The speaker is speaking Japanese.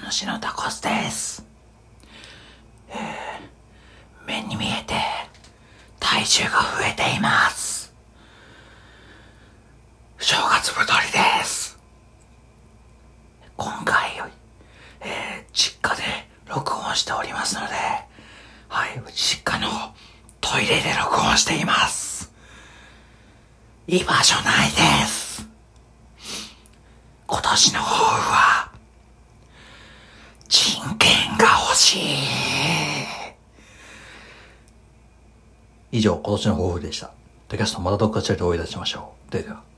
主のタコスです。えー、目に見えて体重が増えています。正月太りです。今回、えー、実家で録音しておりますので、はい、実家のトイレで録音しています。居場所ないです。今年の抱負は、以上、今年の抱負でした。でキャストまたどっかしらでお会いいたしましょう。ではでは。